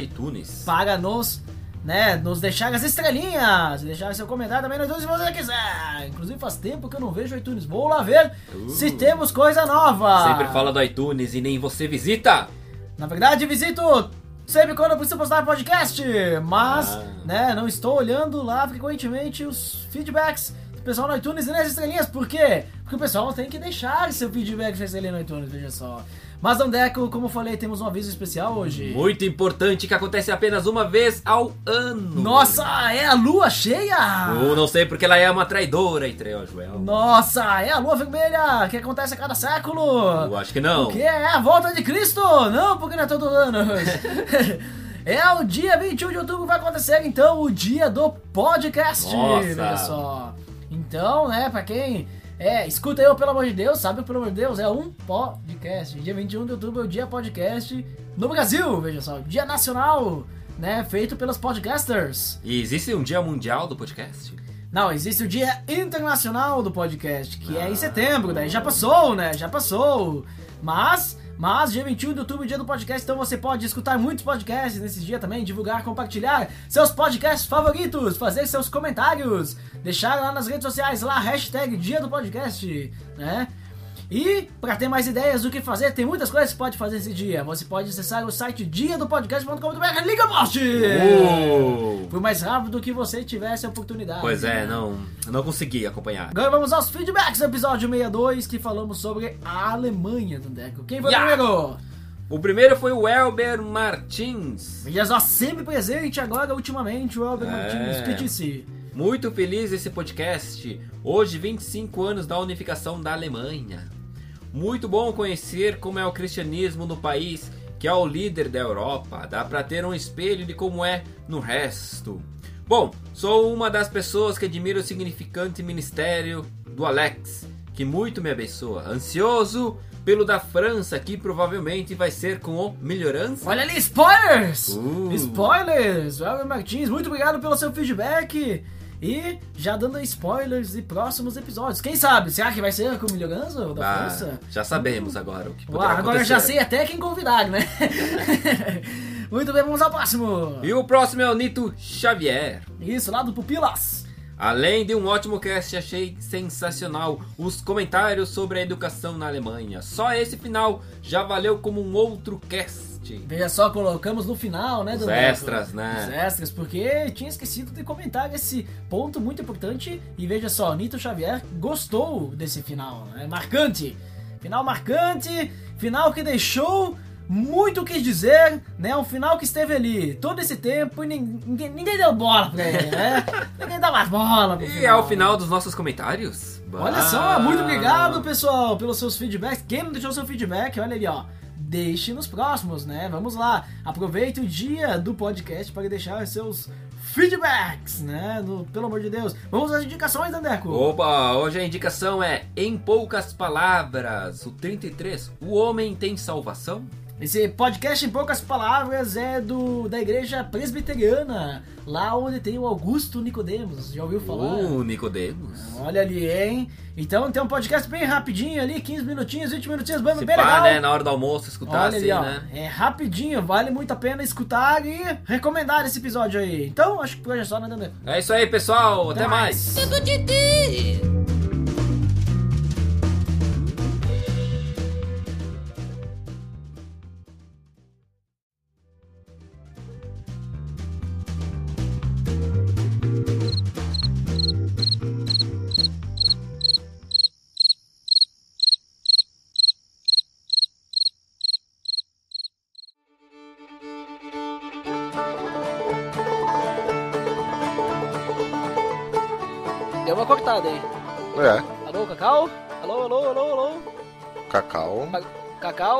iTunes. Para nos, né, nos deixar as estrelinhas, deixar seu comentário também no iTunes se você quiser. Inclusive faz tempo que eu não vejo o iTunes. Vou lá ver Uh. se temos coisa nova. Sempre fala do iTunes e nem você visita. Na verdade, visito sempre quando eu preciso postar podcast, mas, Ah. né, não estou olhando lá frequentemente os feedbacks do pessoal no iTunes e nas estrelinhas. Por quê? Porque o pessoal tem que deixar seu feedback pra estrelinha no iTunes, veja só. Mas, Dandeco, como eu falei, temos um aviso especial hoje. Muito importante que acontece apenas uma vez ao ano. Nossa, é a lua cheia! Eu não sei porque ela é uma traidora entre eu, Joel. Nossa, é a lua vermelha que acontece a cada século! Eu acho que não. Porque é a volta de Cristo! Não, porque não é todo ano! é o dia 21 de outubro vai acontecer, então, o dia do podcast! Nossa. Veja só! Então, né, pra quem é, escuta eu, pelo amor de Deus, sabe, pelo amor de Deus, é um podcast. Dia 21 de outubro é o dia podcast no Brasil, veja só, dia nacional, né, feito pelos podcasters. E existe um dia mundial do podcast? Não, existe o Dia Internacional do Podcast, que é em Ah. setembro, daí já passou, né? Já passou. Mas Mas dia 21 de outubro, dia do podcast, então você pode escutar muitos podcasts nesse dia também, divulgar, compartilhar seus podcasts favoritos, fazer seus comentários, deixar lá nas redes sociais lá, hashtag dia do podcast, né? E para ter mais ideias do que fazer, tem muitas coisas que você pode fazer esse dia. Você pode acessar o site diadopodcast.com.br, liga post! Uh! Foi mais rápido que você tivesse a oportunidade. Pois é, né? não, não consegui acompanhar. Agora vamos aos feedbacks do episódio 62, que falamos sobre a Alemanha, Dandeco. Quem foi o Ya! primeiro? O primeiro foi o Elber Martins. Veja só, sempre presente agora, ultimamente, o Elber É. Martins, que disse. Muito feliz esse podcast. Hoje, 25 anos da unificação da Alemanha. Muito bom conhecer como é o cristianismo no país que é o líder da Europa. Dá pra ter um espelho de como é no resto. Bom, sou uma das pessoas que admira o significante ministério do Alex, que muito me abençoa. Ansioso pelo da França, que provavelmente vai ser com o Melhorança. Olha ali, spoilers! Uh. Spoilers! Martins, muito obrigado pelo seu feedback. E já dando spoilers de próximos episódios. Quem sabe? Será que vai ser com o Milhoganzo da Ah, França? já sabemos agora o que poderá agora acontecer. já sei até quem convidar, né? muito bem, vamos ao próximo. E o próximo é o Nito Xavier. Isso, lá do Pupilas. Além de um ótimo cast, achei sensacional os comentários sobre a educação na Alemanha. Só esse final já valeu como um outro cast. Veja só, colocamos no final, né? Os do- extras, né? Os extras, porque tinha esquecido de comentar esse ponto muito importante. E veja só, Nito Xavier gostou desse final. É marcante. Final marcante, final que deixou muito o que dizer, né? Um final que esteve ali todo esse tempo e nin- ninguém, ninguém deu bola pra ele, né? ninguém dá mais bola pro E ao final dos nossos comentários. Olha só, muito obrigado, pessoal, pelos seus feedbacks. Quem não deixou seu feedback, olha ali, ó. Deixe nos próximos, né? Vamos lá. Aproveite o dia do podcast para deixar seus feedbacks, né? No- pelo amor de Deus. Vamos às indicações, Dandeco. Opa, hoje a indicação é Em Poucas Palavras, o 33. O homem tem salvação? Esse podcast, em poucas palavras, é do da igreja presbiteriana, lá onde tem o Augusto Nicodemos. Já ouviu falar? Uh, Nicodemos. Olha ali, hein? Então tem um podcast bem rapidinho ali, 15 minutinhos, 20 minutinhos, bem, Se bem pá, legal. né? Na hora do almoço, escutar Olha assim, ali, ó. né? É rapidinho, vale muito a pena escutar e recomendar esse episódio aí. Então, acho que por hoje é só, né, Dandê? É isso aí, pessoal. Até mais. Dedo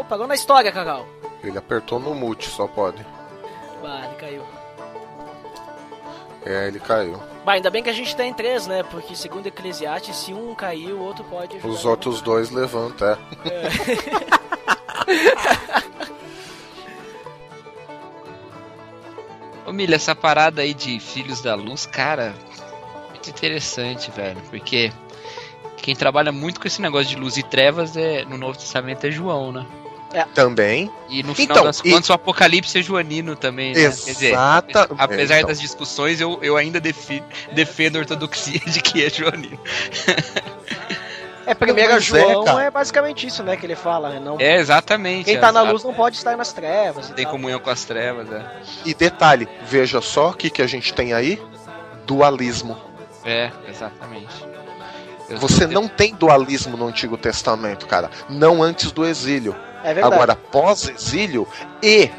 Cacau, pagou na história, Cacau. ele apertou no mute, só pode. Bah, ele caiu. É, ele caiu. Bah, ainda bem que a gente tá em três, né? Porque segundo Eclesiastes, se um cair, o outro pode ajudar. Os outros dois levantam, é. Ô Milha, essa parada aí de Filhos da Luz, cara, muito interessante, velho. Porque quem trabalha muito com esse negócio de luz e trevas é, no Novo Testamento é João, né? Também. E no final Então, das e- contas o Apocalipse é joanino também, né? Quer dizer, Exata. apesar é, então, das discussões, eu, eu ainda defi- defendo a ortodoxia de que é joanino. É, primeiro Mas é, João cara. é, basicamente isso, né? Que ele fala, né? Não, É, exatamente. quem tá a- na luz não pode estar nas trevas. e Tem comunhão com as trevas, é. E detalhe, veja só o que, que a gente tem aí: dualismo. É, exatamente. Eu Você não tem dualismo no Antigo Testamento, cara. Não antes do exílio. É verdade. Agora, pós-exílio e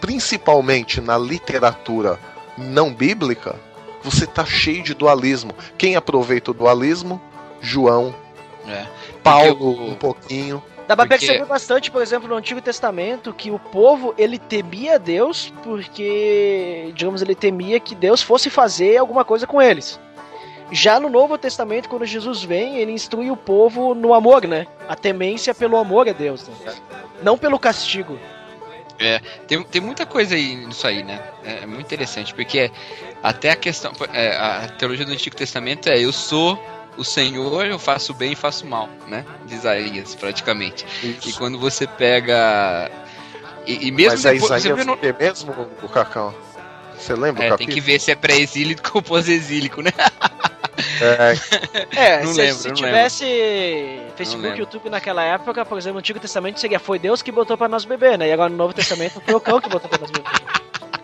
principalmente na literatura não bíblica, você tá cheio de dualismo. Quem aproveita o dualismo? João, É. Paulo, o- um pouquinho. Dá pra Porque- perceber bastante, por exemplo, no Antigo Testamento, que o povo, ele temia Deus porque, digamos, ele temia que Deus fosse fazer alguma coisa com eles. Já no Novo Testamento, quando Jesus vem, ele instrui o povo no amor, né? A temência pelo amor a Deus, né? Não pelo castigo. Tem, tem muita coisa aí nisso aí, né? É, é muito interessante, porque até a questão. é, a teologia do Antigo Testamento é eu sou o Senhor, eu faço bem e faço mal, né? De Isaías, praticamente. Isso. E quando você pega. E, e mesmo Mas é depois, você Isaías vê no- o quê mesmo, o Cacau? Você lembra É, o tem que ver se é pré-exílico ou pós-exílico, né? É, É, Não se, lembro, se não tivesse Facebook lembro. e YouTube naquela época, por exemplo, no Antigo Testamento seria foi Deus que botou pra nós beber, né? E agora no Novo Testamento foi o cão que botou pra nós beber.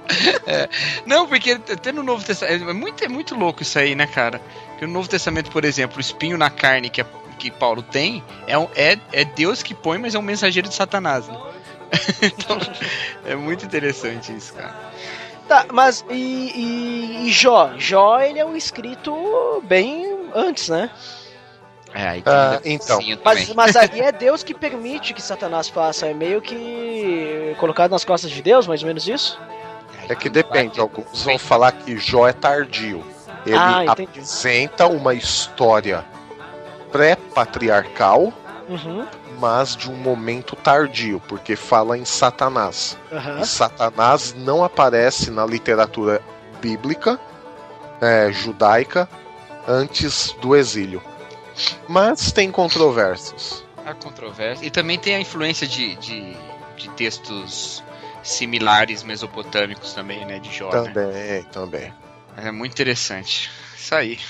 Não, porque até no Novo Testamento. É muito, é muito louco isso aí, né, cara? Porque no Novo Testamento, por exemplo, o espinho na carne que, a- que Paulo tem é, um- é, é Deus que põe, mas é um mensageiro de Satanás, né? então, é muito interessante isso, cara. Tá, mas e, e- e Jó? Jó, ele é um escrito bem antes, né? É, Ah, então. Mas, mas aí é Deus que permite que Satanás faça. É meio que colocado nas costas de Deus, mais ou menos isso? é que depende. Alguns vão falar que Jó é tardio. Ele Ah, apresenta uma história pré-patriarcal, Uhum. Mas de um momento tardio, porque fala em Satanás. aham. E Satanás não aparece na literatura bíblica, é, judaica, antes do exílio. Mas tem controvérsias. Há controvérsia. E também tem a influência de, de, de textos similares mesopotâmicos também, né? De Jó. né? Também, também. É muito interessante. Isso aí.